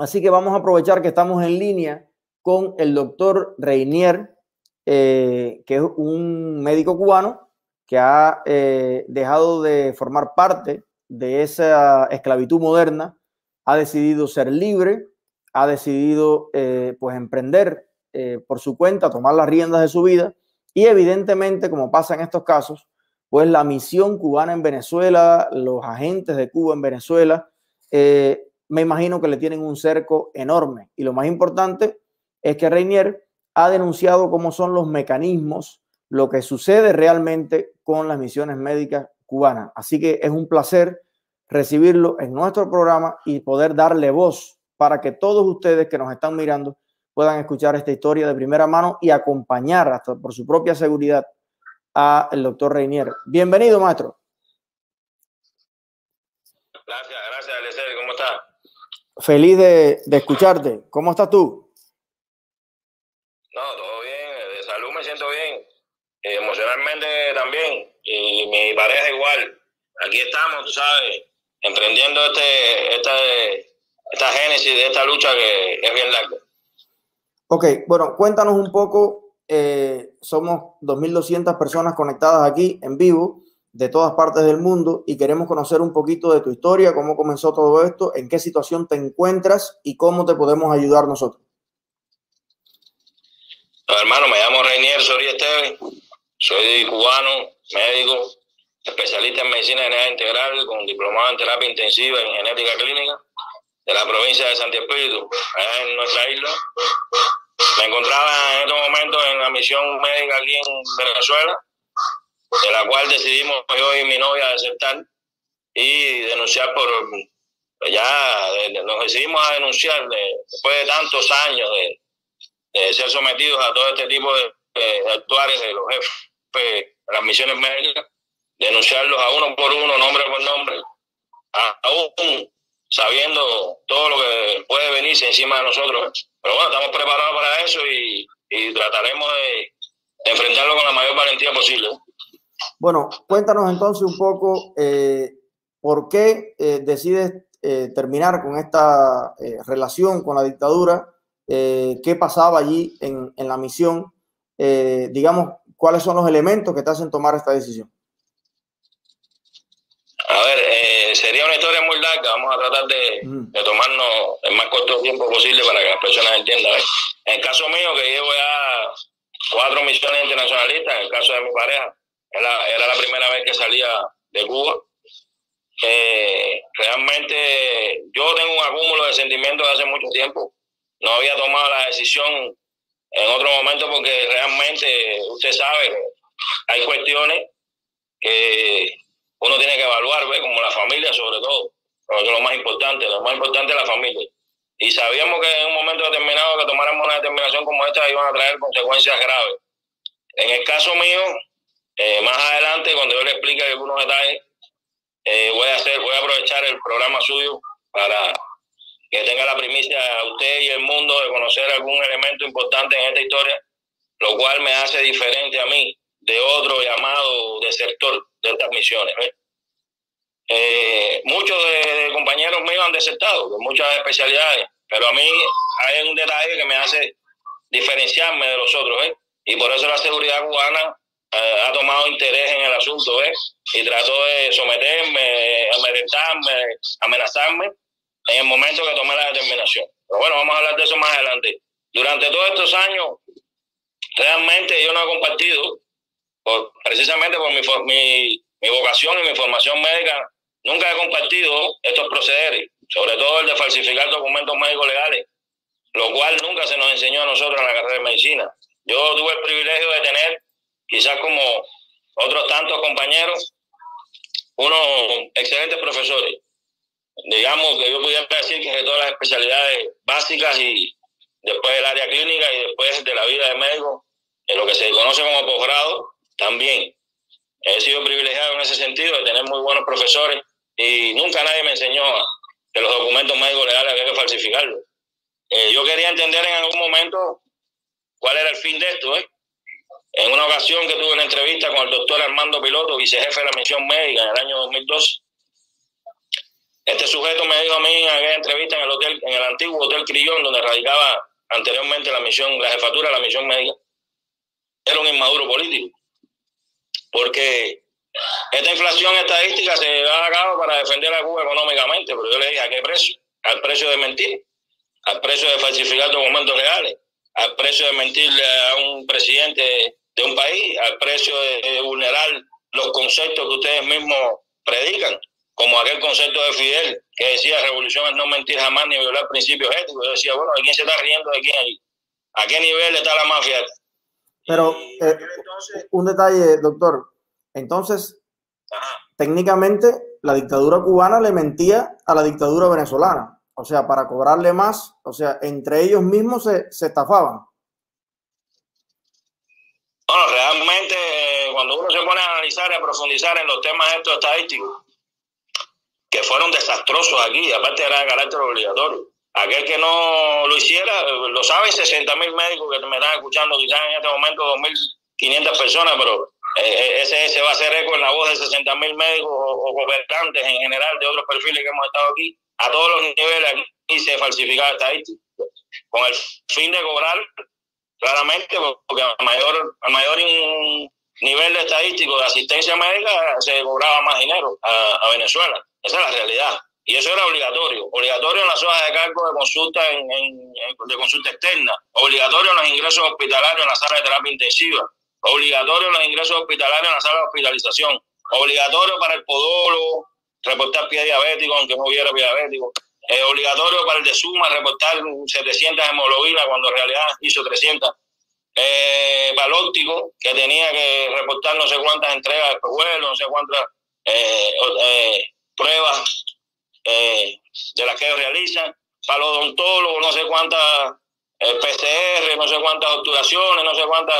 Así que vamos a aprovechar que estamos en línea con el doctor Reinier, eh, que es un médico cubano que ha eh, dejado de formar parte de esa esclavitud moderna, ha decidido ser libre, ha decidido eh, pues emprender por su cuenta, tomar las riendas de su vida. Y evidentemente, como pasa en estos casos, pues la misión cubana en Venezuela, los agentes de Cuba en Venezuela, me imagino que le tienen un cerco enorme. Y lo más importante es que Reinier ha denunciado cómo son los mecanismos, lo que sucede realmente con las misiones médicas cubanas. Así que es un placer recibirlo en nuestro programa y poder darle voz para que todos ustedes que nos están mirando puedan escuchar esta historia de primera mano y acompañar hasta por su propia seguridad a el doctor Reinier. Bienvenido, maestro. Gracias, gracias, Alexer. ¿Cómo está? Feliz de, escucharte. ¿Cómo estás tú? No, todo bien. De salud me siento bien. Emocionalmente también. Y mi pareja igual. Aquí estamos, tú sabes, emprendiendo este, esta, esta génesis de esta lucha que es bien larga. Ok, bueno, cuéntanos un poco. Eh, somos 2.200 personas conectadas aquí en vivo de todas partes del mundo y queremos conocer un poquito de tu historia, cómo comenzó todo esto, en qué situación te encuentras y cómo te podemos ayudar nosotros. hermano, me llamo Reinier Soria Esteves, soy cubano, médico, especialista en medicina general integral con diplomado en terapia intensiva en genética clínica de la provincia de Santiago Espíritu, en nuestra isla. Me encontraba en estos momentos en la misión médica aquí en Venezuela de la cual decidimos yo y mi novia aceptar y denunciar por ya nos decidimos a denunciar después de tantos años de, ser sometidos a todo este tipo de, actuales de los jefes de las misiones médicas, denunciarlos a uno por uno, nombre por nombre, aún sabiendo todo lo que puede venirse encima de nosotros. Pero bueno, estamos preparados para eso y, trataremos de enfrentarlo con la mayor valentía posible. Bueno, cuéntanos entonces un poco eh, por qué eh, decides eh, terminar con esta relación con la dictadura, qué pasaba allí en, en la misión, digamos, cuáles son los elementos que te hacen tomar esta decisión. A ver, sería una historia muy larga, vamos a tratar de, de, tomarnos el más corto tiempo posible para que las personas entiendan. En el caso mío, que llevo ya cuatro misiones internacionalistas, en el caso de mi pareja, era, era la primera vez que salía de Cuba. Eh, realmente yo tengo un acúmulo de sentimientos de hace mucho tiempo. No había tomado la decisión en otro momento porque realmente usted sabe, hay cuestiones que uno tiene que evaluar, ¿ve? como la familia sobre todo, lo más importante, lo más importante es la familia. Y sabíamos que en un momento determinado que tomáramos una determinación como esta iban a traer consecuencias graves. En el caso mío, eh, más adelante, cuando yo le explique algunos detalles, eh, voy a hacer, voy a aprovechar el programa suyo para que tenga la primicia a usted y el mundo de conocer algún elemento importante en esta historia, lo cual me hace diferente a mí de otro llamado desertor de estas misiones. Eh, muchos de, compañeros míos han desertado de muchas especialidades, pero a mí hay un detalle que me hace diferenciarme de los otros, y por eso la seguridad cubana eh, ha tomado interés en el asunto, ¿ves? Y trató de someterme, amedrentarme, amenazarme en el momento que tomé la determinación. Pero bueno, vamos a hablar de eso más adelante. Durante todos estos años, realmente yo no he compartido, precisamente por mi, mi, mi vocación y mi formación médica, nunca he compartido estos procederes, sobre todo el de falsificar documentos médicos legales, lo cual nunca se nos enseñó a nosotros en la carrera de medicina. Yo tuve el privilegio de tener quizás como otros tantos compañeros, unos excelentes profesores. Digamos que yo pudiera decir que todas las especialidades básicas y después del área clínica y después de la vida de médico, en lo que se conoce como posgrado, también. He sido privilegiado en ese sentido de tener muy buenos profesores y nunca nadie me enseñó que los documentos médicos legales había que falsificarlos. Eh, yo quería entender en algún momento cuál era el fin de esto, ¿eh? En una ocasión que tuve una entrevista con el doctor Armando Piloto, vicejefe de la misión médica en el año 2002, Este sujeto me dijo a mí en aquella entrevista en el hotel, en el antiguo Hotel Crillón, donde radicaba anteriormente la misión, la jefatura de la misión médica, era un inmaduro político. Porque esta inflación estadística se va a para defender a Cuba económicamente, pero yo le dije, ¿a qué precio? Al precio de mentir, al precio de falsificar documentos reales, al precio de mentirle a un presidente de un país, al precio de, vulnerar los conceptos que ustedes mismos predican, como aquel concepto de Fidel que decía revolución es no mentir jamás ni violar principios éticos. Yo decía, bueno, ¿de quién se está riendo de quién ahí? ¿A qué nivel está la mafia? Pero eh, un detalle, doctor. Entonces, técnicamente la dictadura cubana le mentía a la dictadura venezolana. O sea, para cobrarle más, o sea, entre ellos mismos se, se estafaban. Bueno, realmente cuando uno se pone a analizar y a profundizar en los temas estos estadísticos, que fueron desastrosos aquí, aparte era de carácter obligatorio. Aquel que no lo hiciera, lo saben 60 mil médicos que me están escuchando, quizás en este momento 2.500 personas, pero eh, eh, ese, ese, va a ser eco en la voz de 60 mil médicos o, gobernantes en general de otros perfiles que hemos estado aquí, a todos los niveles aquí se falsificaba estadística, con el fin de cobrar claramente, porque al mayor, al mayor nivel estadístico de asistencia médica se cobraba más dinero a, Venezuela. Esa es la realidad. Y eso era obligatorio. Obligatorio en las hojas de cargo de consulta, en, de consulta externa. Obligatorio en los ingresos hospitalarios en la sala de terapia intensiva obligatorio los ingresos hospitalarios en la sala de hospitalización, obligatorio para el podólogo reportar pie diabético, aunque no hubiera pie diabético, eh, obligatorio para el de suma reportar 700 hemoglobinas cuando en realidad hizo 300, eh, para el óptico, que tenía que reportar no sé cuántas entregas de vuelo, no sé cuántas eh, eh, pruebas de las que realizan, para los odontólogos, no sé cuántas PCR, no sé cuántas obturaciones, no sé cuántas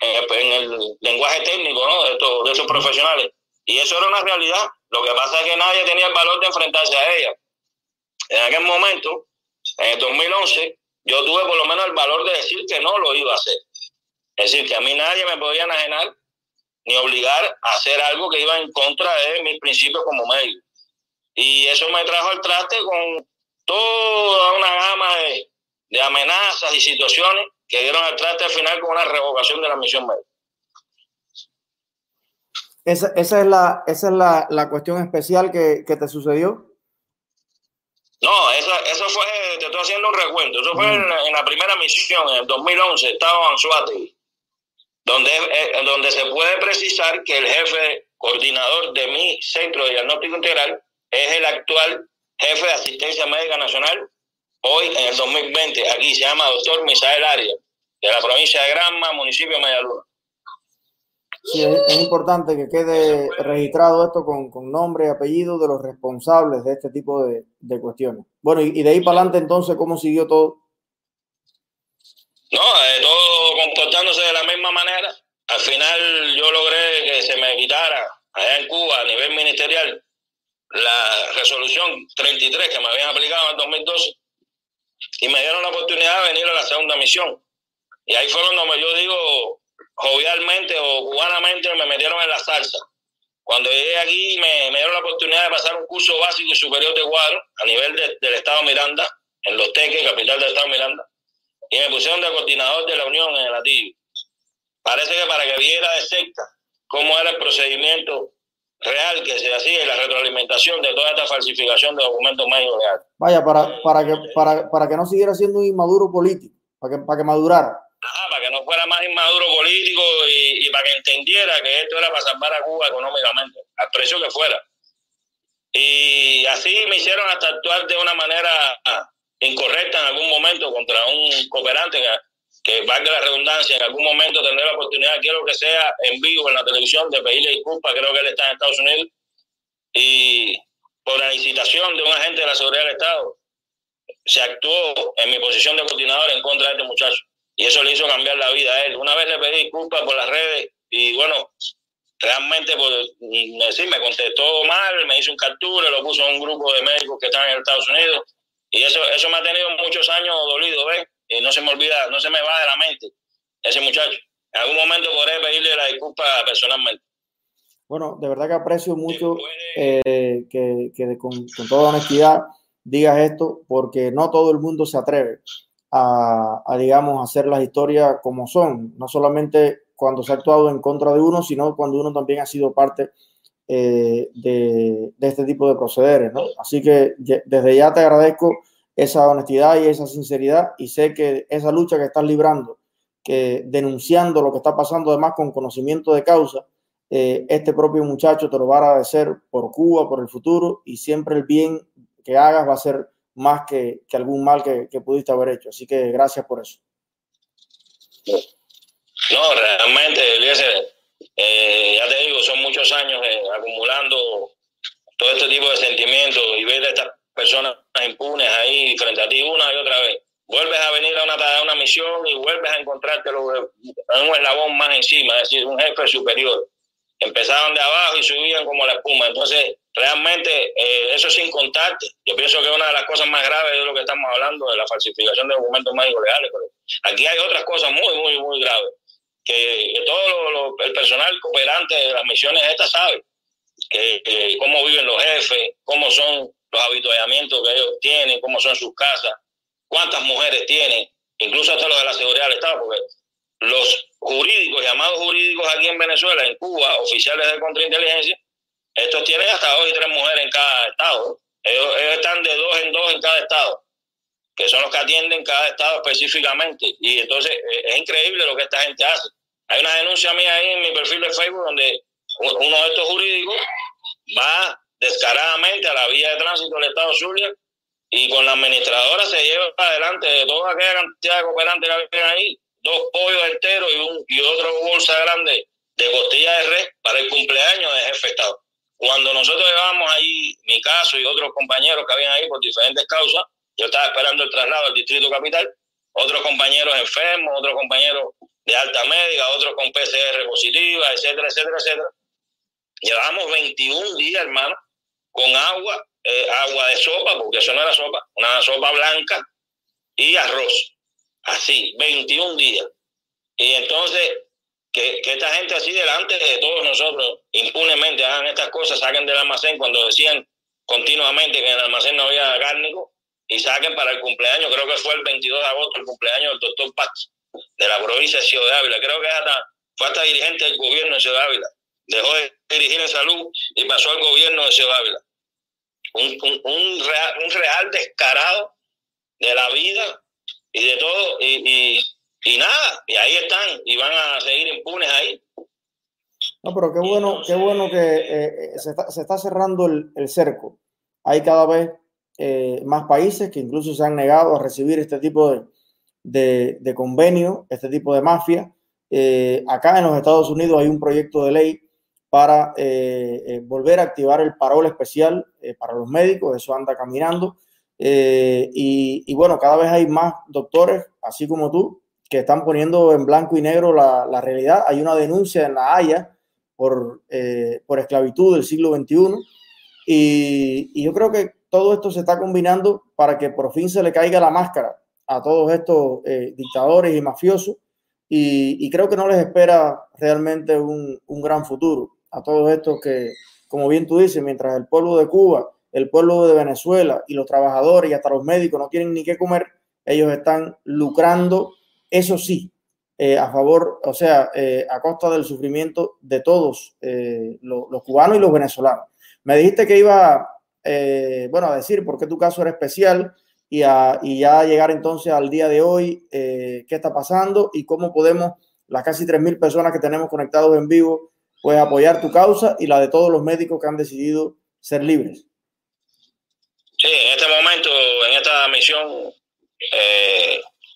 en el, lenguaje técnico ¿no? de, estos, de esos profesionales. Y eso era una realidad. Lo que pasa es que nadie tenía el valor de enfrentarse a ella. En aquel momento, en el 2011, yo tuve por lo menos el valor de decir que no lo iba a hacer. Es decir, que a mí nadie me podía enajenar ni obligar a hacer algo que iba en contra de mis principios como médico. Y eso me trajo al traste con toda una gama de, de amenazas y situaciones que dieron al traste al final con una revocación de la misión médica. Esa, esa, es, la, esa es la, la cuestión especial que, que, te sucedió. No, esa, eso fue, te estoy haciendo un recuento, eso fue en, en, la primera misión, en el 2011, estaba Anzuati, donde, eh, donde se puede precisar que el jefe coordinador de mi centro de diagnóstico integral es el actual jefe de asistencia médica nacional, hoy en el 2020, aquí se llama doctor Misael Arias, de la provincia de Granma, municipio de Medialuna. Sí, es, importante que quede registrado esto con, con, nombre y apellido de los responsables de este tipo de, de cuestiones. Bueno, y, de ahí para adelante entonces, ¿cómo siguió todo? No, eh, todo comportándose de la misma manera. Al final yo logré que se me quitara allá en Cuba a nivel ministerial la resolución 33 que me habían aplicado en 2012 y me dieron la oportunidad de venir a la segunda misión. Y ahí fue donde yo digo, jovialmente o cubanamente, me metieron en la salsa. Cuando llegué aquí me, me, dieron la oportunidad de pasar un curso básico y superior de cuadro a nivel del Estado Miranda, en Los Teques, capital del Estado Miranda, y me pusieron de coordinador de la Unión en el Atillo. Parece que para que viera de cerca cómo era el procedimiento real que se hacía y la retroalimentación de toda esta falsificación de documentos médicos reales. Vaya, para, para, que, para, para que no siguiera siendo un inmaduro político, para que, para que madurara. Para que no fuera más inmaduro político y, y, para que entendiera que esto era para salvar a Cuba económicamente, al precio que fuera. Y así me hicieron hasta actuar de una manera incorrecta en algún momento contra un cooperante que, que valga la redundancia, en algún momento tendré la oportunidad, quiero que sea en vivo en la televisión, de pedirle disculpas, creo que él está en Estados Unidos, y por la incitación de un agente de la seguridad del Estado, se actuó en mi posición de coordinador en contra de este muchacho y eso le hizo cambiar la vida a él. Una vez le pedí disculpas por las redes y bueno, realmente pues, sí, me contestó mal, me hizo un captura, lo puso en un grupo de médicos que están en Estados Unidos y eso, eso me ha tenido muchos años dolido, ¿ves? Y no se me olvida, no se me va de la mente ese muchacho. En algún momento podré pedirle la disculpa personalmente. Bueno, de verdad que aprecio mucho eh, que, con, toda honestidad digas esto, porque no todo el mundo se atreve a, digamos, hacer las historias como son, no solamente cuando se ha actuado en contra de uno, sino cuando uno también ha sido parte eh, de, este tipo de procederes, ¿no? Así que desde ya te agradezco esa honestidad y esa sinceridad y sé que esa lucha que estás librando, que denunciando lo que está pasando además con conocimiento de causa, eh, este propio muchacho te lo va a agradecer por Cuba, por el futuro y siempre el bien que hagas va a ser más que, algún mal que, pudiste haber hecho. Así que gracias por eso. No, realmente, eh, ya te digo, son muchos años eh, acumulando todo este tipo de sentimientos y ver a estas personas impunes ahí frente a ti una y otra vez. Vuelves a venir a una, a una misión y vuelves a encontrarte en un eslabón más encima, es decir, un jefe superior empezaban de abajo y subían como la espuma. Entonces, realmente, eh, eso sin contarte. Yo pienso que una de las cosas más graves de lo que estamos hablando, de la falsificación de documentos médicos legales. aquí hay otras cosas muy, muy, muy graves, que, todo el personal cooperante de las misiones estas sabe que, cómo viven los jefes, cómo son los habituallamientos que ellos tienen, cómo son sus casas, cuántas mujeres tienen, incluso hasta los de la seguridad del Estado, porque los jurídicos, llamados jurídicos aquí en Venezuela, en Cuba, oficiales de contrainteligencia, estos tienen hasta dos y tres mujeres en cada estado. Ellos, están de dos en dos en cada estado, que son los que atienden cada estado específicamente. Y entonces eh, es increíble lo que esta gente hace. Hay una denuncia mía ahí en mi perfil de Facebook donde uno de estos jurídicos va descaradamente a la vía de tránsito del Estado Zulia y con la administradora se lleva adelante de toda aquella cantidad de cooperantes que había ahí dos pollos enteros y, un, y otra bolsa grande de costilla de res para el cumpleaños de jefe Estado. Cuando nosotros llevábamos ahí, mi caso y otros compañeros que habían ahí por diferentes causas, yo estaba esperando el traslado al Distrito Capital, otros compañeros enfermos, otros compañeros de alta médica, otros con PCR positiva, etcétera, etcétera, etcétera. Llevábamos 21 días, hermano, con agua, eh, agua de sopa, porque eso no era sopa, una sopa blanca y arroz así, 21 días. Y entonces, que, esta gente así delante de todos nosotros, impunemente hagan estas cosas, saquen del almacén cuando decían continuamente que en el almacén no había cárnico y saquen para el cumpleaños, creo que fue el 22 de agosto el cumpleaños del doctor Paz de la provincia de Ciudad Ávila. Creo que hasta, fue hasta dirigente del gobierno de Ciudad Ávila. Dejó de dirigir en salud y pasó al gobierno de Ciudad Ávila. Un, un, un, real, un real descarado de la vida y de todo, y, nada, y ahí están, y van a seguir impunes ahí. No, pero qué bueno, qué bueno que eh, eh, se, está, se, está, cerrando el, el, cerco. Hay cada vez eh, más países que incluso se han negado a recibir este tipo de, de, de convenio, este tipo de mafia. acá en los Estados Unidos hay un proyecto de ley para volver a activar el parol especial para los médicos, eso anda caminando. Eh, y, bueno, cada vez hay más doctores, así como tú, que están poniendo en blanco y negro la, la realidad. Hay una denuncia en La Haya por, eh, por esclavitud del siglo XXI. Y, y, yo creo que todo esto se está combinando para que por fin se le caiga la máscara a todos estos eh, dictadores y mafiosos. Y, y, creo que no les espera realmente un, un gran futuro a todos estos que, como bien tú dices, mientras el pueblo de Cuba el pueblo de Venezuela y los trabajadores y hasta los médicos no tienen ni qué comer, ellos están lucrando, eso sí, eh, a favor, o sea, eh, a costa del sufrimiento de todos eh, los, cubanos y los venezolanos. Me dijiste que iba, bueno, a decir por qué tu caso era especial y, a, y ya llegar entonces al día de hoy, qué está pasando y cómo podemos, las casi 3.000 personas que tenemos conectados en vivo, pues apoyar tu causa y la de todos los médicos que han decidido ser libres. Sí, en este momento, en esta misión,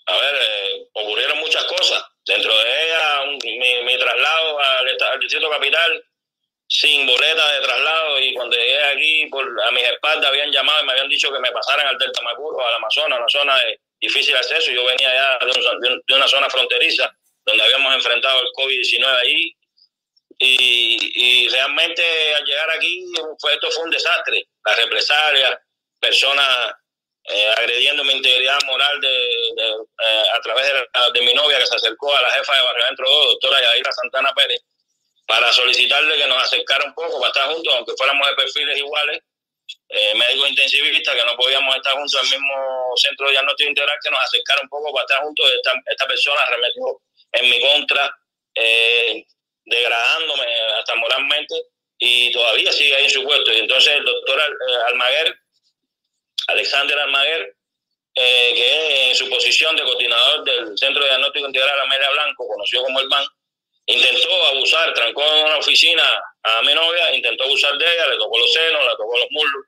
a ver, eh, ocurrieron muchas cosas. Dentro de ella, mi, traslado al, Distrito Capital sin boleta de traslado y cuando llegué aquí por, a mis espaldas habían llamado y me habían dicho que me pasaran al Delta Macuro, al Amazonas, una zona de difícil acceso. Yo venía ya de, una zona fronteriza donde habíamos enfrentado el COVID-19 ahí y, y, realmente al llegar aquí fue, esto fue un desastre. La represalia, personas eh, agrediendo mi integridad moral de, eh, a través de, mi novia que se acercó a la jefa de Barrio Dentro 2, doctora Yaira Santana Pérez, para solicitarle que nos acercara un poco para estar juntos, aunque fuéramos de perfiles iguales, eh, médicos intensivistas, que no podíamos estar juntos en el mismo centro de diagnóstico integral, que nos acercara un poco para estar juntos. Esta, persona arremetió en mi contra, eh, degradándome hasta moralmente, y todavía sigue ahí en su puesto. Y entonces el doctor Almaguer, Alexander Almaguer, eh, que en su posición de coordinador del Centro de Diagnóstico Integral Amelia Blanco, conocido como el BAN, intentó abusar, trancó en una oficina a mi novia, intentó abusar de ella, le tocó los senos, le tocó los muslos,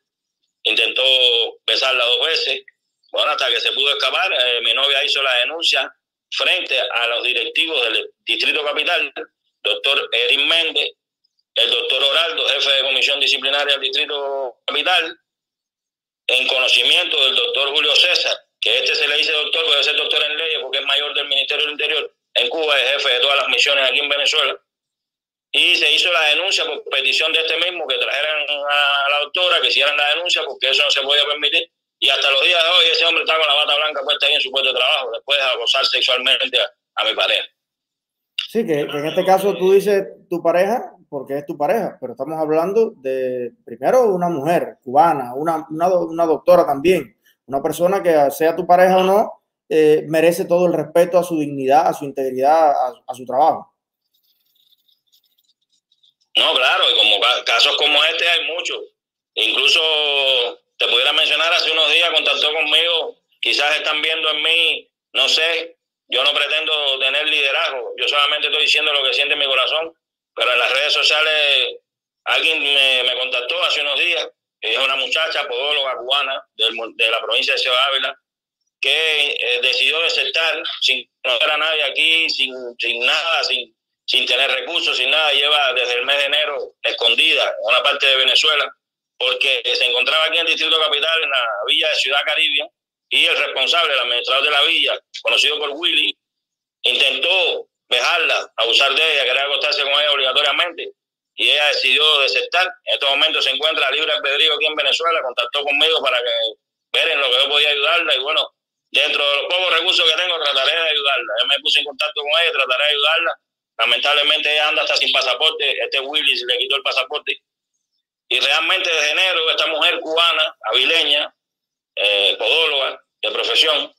intentó besarla dos veces. Bueno, hasta que se pudo escapar, eh, mi novia hizo la denuncia frente a los directivos del Distrito Capital, doctor Erin Méndez, el doctor Oraldo, jefe de comisión disciplinaria del Distrito Capital, en conocimiento del doctor Julio César, que este se le dice doctor, puede ser doctor en leyes porque es mayor del Ministerio del Interior en Cuba, es jefe de todas las misiones aquí en Venezuela. Y se hizo la denuncia por petición de este mismo, que trajeran a la doctora, que hicieran la denuncia, porque eso no se podía permitir. Y hasta los días de hoy ese hombre está con la bata blanca puesta ahí en su puesto de trabajo, después de acosar sexualmente a, mi pareja. Sí, que, en este caso tú dices tu pareja, porque es tu pareja, pero estamos hablando de, primero, una mujer cubana, una, una, una doctora también, una persona que sea tu pareja o no, eh, merece todo el respeto a su dignidad, a su integridad, a, su trabajo. No, claro, y como casos como este hay muchos. Incluso te pudiera mencionar, hace unos días contactó conmigo, quizás están viendo en mí, no sé, yo no pretendo tener liderazgo, yo solamente estoy diciendo lo que siente mi corazón, pero en las redes sociales alguien me, contactó hace unos días, es una muchacha podóloga cubana de la provincia de Ciudad Ávila, que eh, decidió desertar sin conocer a nadie aquí, sin, sin nada, sin, sin tener recursos, sin nada, lleva desde el mes de enero escondida en una parte de Venezuela, porque se encontraba aquí en el Distrito Capital, en la villa de Ciudad Caribia, y el responsable, el administrador de la villa, conocido por Willy, intentó dejarla, abusar de ella, querer acostarse con ella obligatoriamente, y ella decidió desertar. En estos momentos se encuentra libre albedrío aquí en Venezuela, contactó conmigo para que ver en lo que yo podía ayudarla, y bueno, dentro de los pocos recursos que tengo, trataré de ayudarla. Yo me puse en contacto con ella, trataré de ayudarla. Lamentablemente ella anda hasta sin pasaporte, este Willis le quitó el pasaporte. Y realmente desde enero esta mujer cubana, avileña, eh, podóloga de profesión,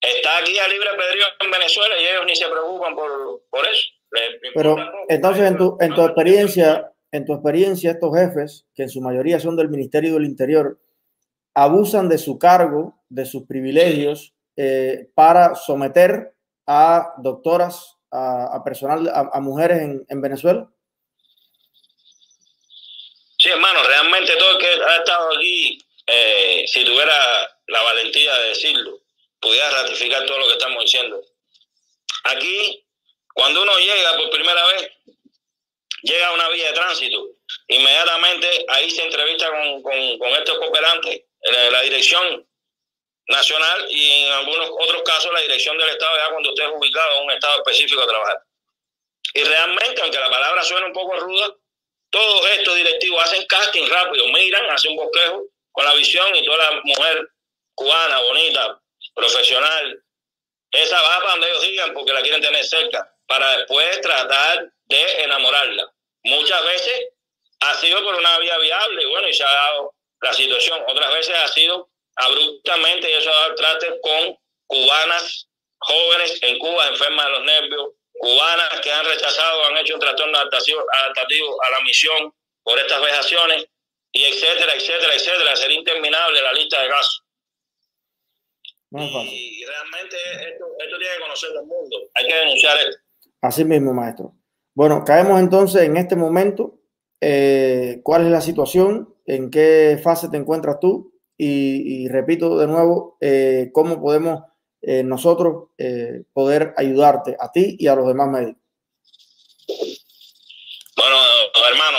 está aquí a libre albedrío en Venezuela y ellos ni se preocupan por, por eso. Pero entonces en tu, en tu experiencia, en tu experiencia, estos jefes, que en su mayoría son del Ministerio del Interior, abusan de su cargo, de sus privilegios, eh, para someter a doctoras, a, personal, a, mujeres en, Venezuela? Sí, hermano, realmente todo el que ha estado aquí, eh, si tuviera la valentía de decirlo, pudiera ratificar todo lo que estamos diciendo. Aquí, cuando uno llega por primera vez, llega a una vía de tránsito, inmediatamente ahí se entrevista con, con estos cooperantes la dirección nacional y en algunos otros casos la dirección del Estado ya cuando usted es ubicado en un Estado específico a trabajar. Y realmente, aunque la palabra suene un poco ruda, todos estos directivos hacen casting rápido, miran, hacen un bosquejo con la visión y toda la mujer cubana, bonita, profesional, esa va para donde ellos digan porque la quieren tener cerca, para después tratar de enamorarla. Muchas veces ha sido por una vía viable, bueno, y se ha dado la situación. Otras veces ha sido abruptamente y eso ha dado traste con cubanas jóvenes en Cuba enfermas de los nervios, cubanas que han rechazado, han hecho un trastorno adaptativo a la misión por estas vejaciones, y etcétera, etcétera, etcétera. Sería interminable la lista de casos. Y, realmente esto, esto tiene que conocer el mundo. Hay que denunciar esto. Así mismo, maestro. Bueno, caemos entonces en este momento. Eh, ¿Cuál es la situación? en qué fase te encuentras tú y, repito de nuevo, eh, cómo podemos eh, nosotros poder ayudarte a ti y a los demás médicos. Bueno, hermano,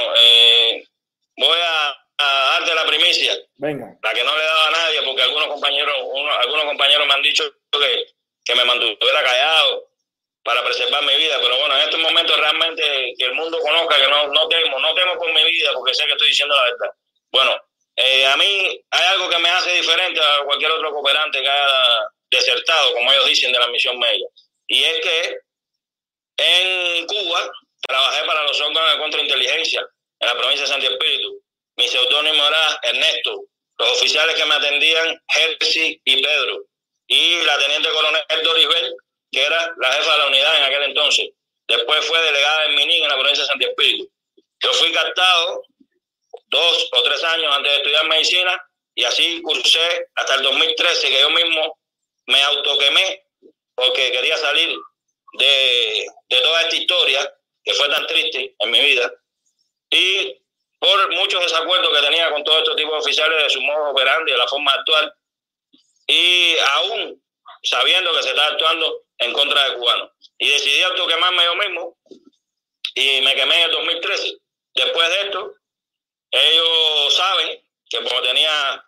voy a, darte la primicia. Venga. La que no le he dado a nadie, porque algunos compañeros, algunos compañeros me han dicho que, que me mantuviera callado para preservar mi vida. Pero bueno, en estos momentos realmente que el mundo conozca que no, no temo, no temo por mi vida, porque sé que estoy diciendo la verdad. Bueno, eh, a mí hay algo que me hace diferente a cualquier otro cooperante que haya desertado, como ellos dicen, de la misión médica. Y es que en Cuba trabajé para los órganos de contrainteligencia en la provincia de Santiago Espíritu. Mi seudónimo era Ernesto. Los oficiales que me atendían, Jersey y Pedro. Y la teniente coronel Dorisbel, que era la jefa de la unidad en aquel entonces. Después fue delegada en Minín, en la provincia de Santiago Espíritu. Yo fui captado dos o tres años antes de estudiar medicina y así cursé hasta el 2013, que yo mismo me autoquemé porque quería salir de, de toda esta historia que fue tan triste en mi vida y por muchos desacuerdos que tenía con todo este tipo de oficiales de su modo operandi, de la forma actual, y aún sabiendo que se está actuando en contra de cubanos. Y decidí autoquemarme yo mismo y me quemé en el 2013. Después de esto, ellos saben que como tenía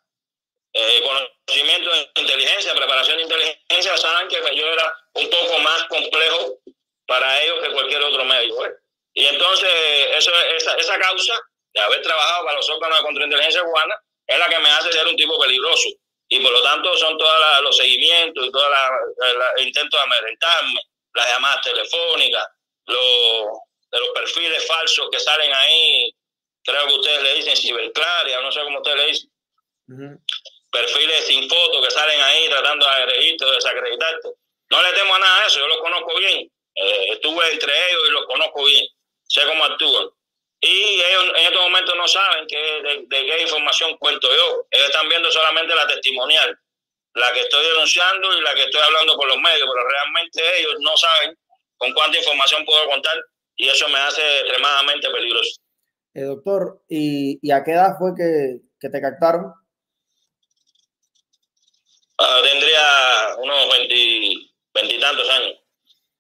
eh, conocimiento de inteligencia, preparación de inteligencia, saben que yo era un poco más complejo para ellos que cualquier otro médico. ¿eh? Y entonces eso, esa, esa causa de haber trabajado para los órganos de contrainteligencia cubana es la que me hace ser un tipo peligroso. Y por lo tanto son todos los seguimientos y todos los intentos de amedrentarme, las llamadas telefónicas, los, de los perfiles falsos que salen ahí, creo que ustedes le dicen ciberclaria, no sé cómo ustedes le dicen. Perfiles sin foto que salen ahí tratando de agredirte o desacreditarte. No le temo a nada de eso, yo los conozco bien. Eh, estuve entre ellos y los conozco bien. Sé cómo actúan. Y ellos en estos momentos no saben que, de, qué información cuento yo. Ellos están viendo solamente la testimonial, la que estoy denunciando y la que estoy hablando por los medios, pero realmente ellos no saben con cuánta información puedo contar y eso me hace extremadamente peligroso. Eh, doctor, ¿y, a qué edad fue que, te captaron? Ah, tendría unos veintitantos años.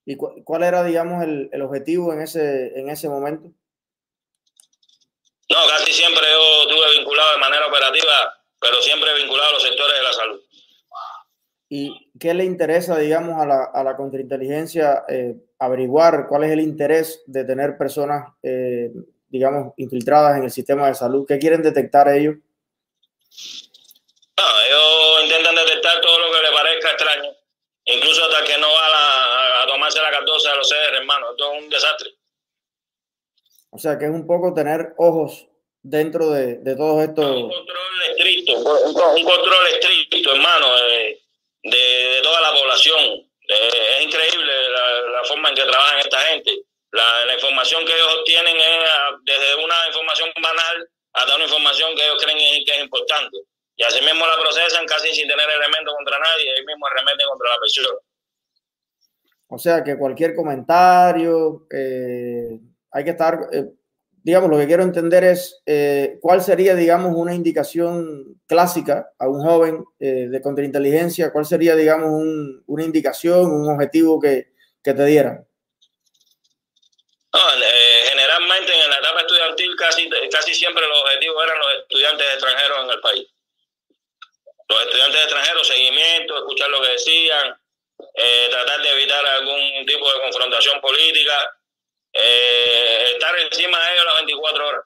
¿Y cuál era, digamos, el, el, objetivo en ese, en ese momento? No, casi siempre yo estuve vinculado de manera operativa, pero siempre vinculado a los sectores de la salud. ¿Y qué le interesa, digamos, a la, a la contrainteligencia eh, averiguar cuál es el interés de tener personas, eh, digamos, infiltradas en el sistema de salud? ¿Qué quieren detectar ellos? No, ellos intentan detectar todo lo que les parezca extraño, incluso hasta que no va a, a tomarse la 14 a los seres, hermano. Esto es un desastre. O sea, que es un poco tener ojos dentro de, de todos estos... Un control estricto, un, control estricto, hermano, de, de, toda la población. es increíble la, forma en que trabajan esta gente. La, la, información que ellos obtienen es desde una información banal hasta una información que ellos creen que es importante. Y así mismo la procesan casi sin tener elementos contra nadie, ellos mismos remeten contra la persona. O sea que cualquier comentario, eh, hay que estar, eh, digamos, lo que quiero entender es eh, cuál sería, digamos, una indicación clásica a un joven eh, de contrainteligencia, cuál sería, digamos, una indicación, un objetivo que, que te dieran. generalmente en la etapa estudiantil casi, casi siempre los objetivos eran los estudiantes extranjeros en el país. Los estudiantes extranjeros, seguimiento, escuchar lo que decían, tratar de evitar algún tipo de confrontación política, eh, estar encima de ellos las 24 horas.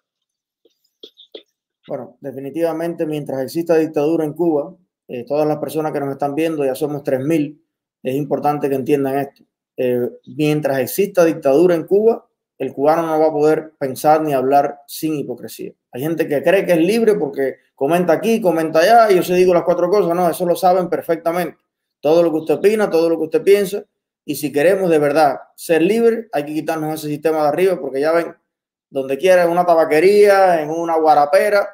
Bueno, definitivamente mientras exista dictadura en Cuba, eh, todas las personas que nos están viendo, ya somos 3.000, es importante que entiendan esto. Eh, mientras exista dictadura en Cuba, el cubano no va a poder pensar ni hablar sin hipocresía. Hay gente que cree que es libre porque comenta aquí, comenta allá, y yo se digo las cuatro cosas. No, eso lo saben perfectamente. Todo lo que usted opina, todo lo que usted piensa, y si queremos de verdad ser libres, hay que quitarnos ese sistema de arriba, porque ya ven, donde quiera, en una tabaquería, en una guarapera,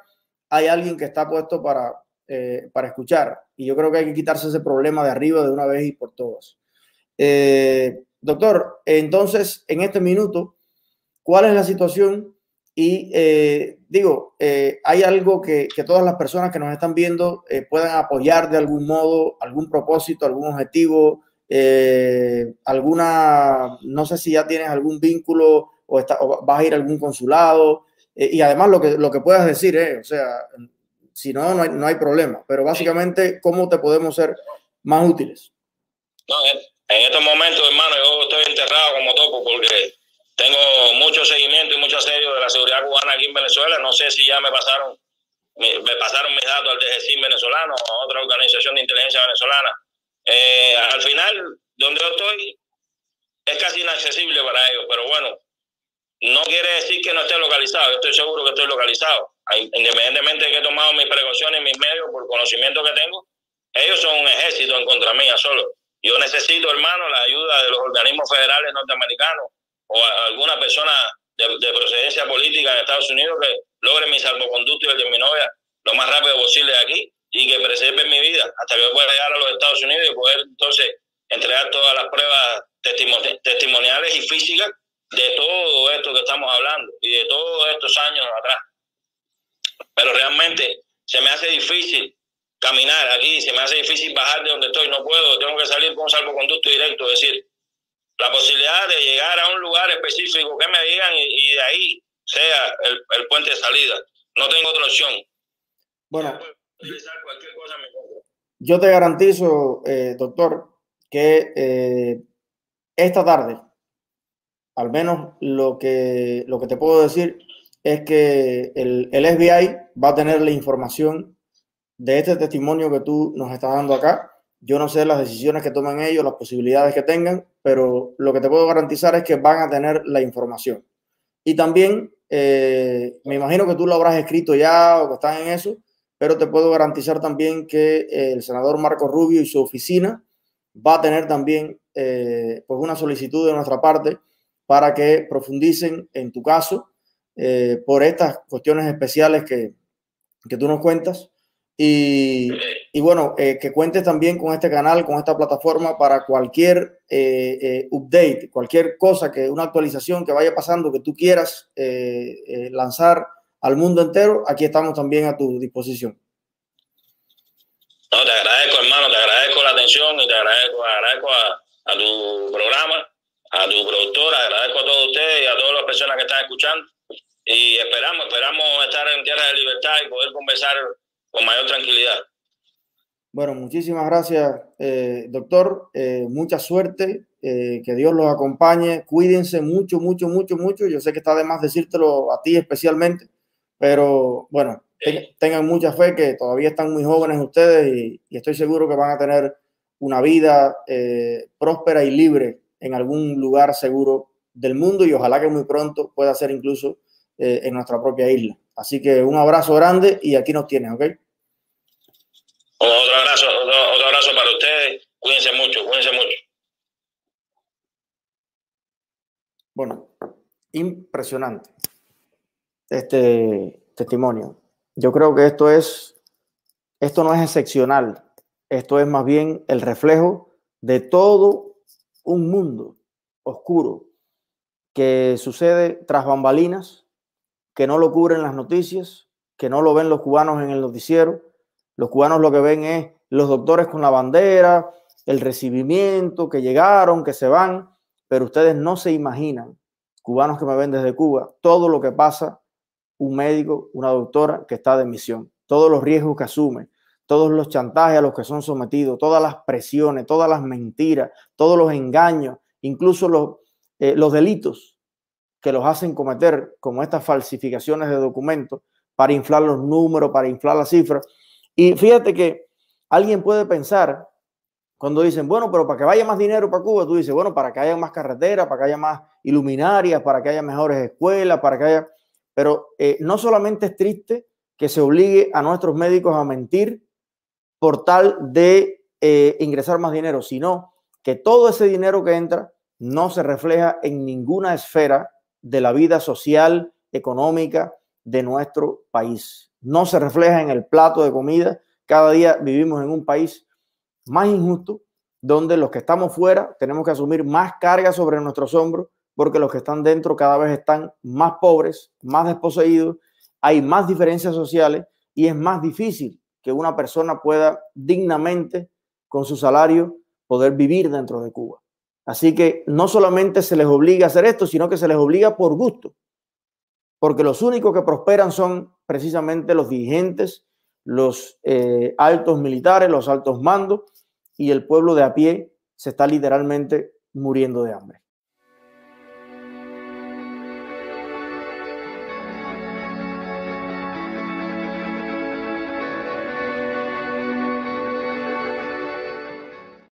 hay alguien que está puesto para, eh, para escuchar. Y yo creo que hay que quitarse ese problema de arriba de una vez y por todas. Eh, doctor, entonces, en este minuto, ¿cuál es la situación? Y eh, digo, hay algo que, que, todas las personas que nos están viendo puedan apoyar de algún modo, algún propósito, algún objetivo, eh, alguna, no sé si ya tienes algún vínculo o, está, vas a ir a algún consulado, eh, y además lo que, lo que puedas decir, eh, o sea, si no, no hay, no hay problema, pero básicamente, ¿cómo te podemos ser más útiles? En estos momentos, hermano, yo estoy enterrado como topo porque tengo mucho seguimiento y mucho asedio de la seguridad cubana aquí en Venezuela. No sé si ya me pasaron, me, pasaron mis datos al DGCIN venezolano o a otra organización de inteligencia venezolana eh, al final, donde yo estoy, es casi inaccesible para ellos, pero bueno, no quiere decir que no esté localizado. Yo estoy seguro que estoy localizado. Independientemente de que he tomado mis precauciones y mis medios por conocimiento que tengo, ellos son un ejército en contra mía solo. Yo necesito, hermano, la ayuda de los organismos federales norteamericanos o alguna persona de, procedencia política en Estados Unidos que logre mi salvoconducto y el de mi novia lo más rápido posible de aquí y que preserve mi vida hasta que yo pueda llegar a los Estados Unidos y poder entonces entregar todas las pruebas testimoniales y físicas de todo esto que estamos hablando y de todos estos años atrás. Pero realmente se me hace difícil caminar aquí, se me hace difícil bajar de donde estoy, no puedo, tengo que salir con un salvoconducto directo, es decir, la posibilidad de llegar a un lugar específico que me digan y, de ahí sea el, puente de salida. No tengo otra opción. Bueno, yo te garantizo, eh, doctor, que eh, esta tarde, al menos lo que, lo que te puedo decir es que el, el FBI va a tener la información de este testimonio que tú nos estás dando acá. Yo no sé las decisiones que toman ellos, las posibilidades que tengan, pero lo que te puedo garantizar es que van a tener la información. Y también, eh, me imagino que tú lo habrás escrito ya o que estás en eso, pero te puedo garantizar también que el senador Marco Rubio y su oficina va a tener también eh, pues una solicitud de nuestra parte para que profundicen en tu caso eh, por estas cuestiones especiales que, que tú nos cuentas. Y, y bueno, eh, que cuentes también con este canal, con esta plataforma para cualquier eh, update, cualquier cosa, que una actualización que vaya pasando, que tú quieras lanzar al mundo entero, aquí estamos también a tu disposición. No, te agradezco, hermano, te agradezco la atención y te agradezco, agradezco a, a tu programa, a tu productora, agradezco a todos ustedes y a todas las personas que están escuchando y esperamos, esperamos estar en tierra de libertad y poder conversar con mayor tranquilidad. Bueno, muchísimas gracias, eh, doctor. Eh, mucha suerte, eh, que Dios los acompañe. Cuídense mucho, mucho, mucho, mucho. Yo sé que está de más decírtelo a ti especialmente, pero bueno, tengan mucha fe que todavía están muy jóvenes ustedes y, y estoy seguro que van a tener una vida próspera y libre en algún lugar seguro del mundo y ojalá que muy pronto pueda ser incluso eh, en nuestra propia isla. Así que un abrazo grande y aquí nos tienes, ¿ok? Otro abrazo, otro, abrazo para ustedes. Cuídense mucho, cuídense mucho. Bueno, impresionante este testimonio. Yo creo que esto es, esto no es excepcional, esto es más bien el reflejo de todo un mundo oscuro que sucede tras bambalinas que no lo cubren las noticias, que no lo ven los cubanos en el noticiero. Los cubanos lo que ven es los doctores con la bandera, el recibimiento, que llegaron, que se van, pero ustedes no se imaginan, cubanos que me ven desde Cuba, todo lo que pasa un médico, una doctora que está de misión, todos los riesgos que asume, todos los chantajes a los que son sometidos, todas las presiones, todas las mentiras, todos los engaños, incluso los, eh, los delitos que los hacen cometer, como estas falsificaciones de documentos, para inflar los números, para inflar las cifras. Y fíjate que alguien puede pensar, cuando dicen, bueno, pero para que vaya más dinero para Cuba, tú dices, bueno, para que haya más carreteras, para que haya más iluminarias, para que haya mejores escuelas, para que haya... Pero eh, no solamente es triste que se obligue a nuestros médicos a mentir por tal de eh, ingresar más dinero, sino que todo ese dinero que entra no se refleja en ninguna esfera de la vida social, económica de nuestro país. No se refleja en el plato de comida. Cada día vivimos en un país más injusto, donde los que estamos fuera tenemos que asumir más carga sobre nuestros hombros, porque los que están dentro cada vez están más pobres, más desposeídos, hay más diferencias sociales y es más difícil que una persona pueda dignamente, con su salario, poder vivir dentro de Cuba. Así que no solamente se les obliga a hacer esto, sino que se les obliga por gusto, porque los únicos que prosperan son precisamente los dirigentes, los eh, altos militares, los altos mandos, y el pueblo de a pie se está literalmente muriendo de hambre.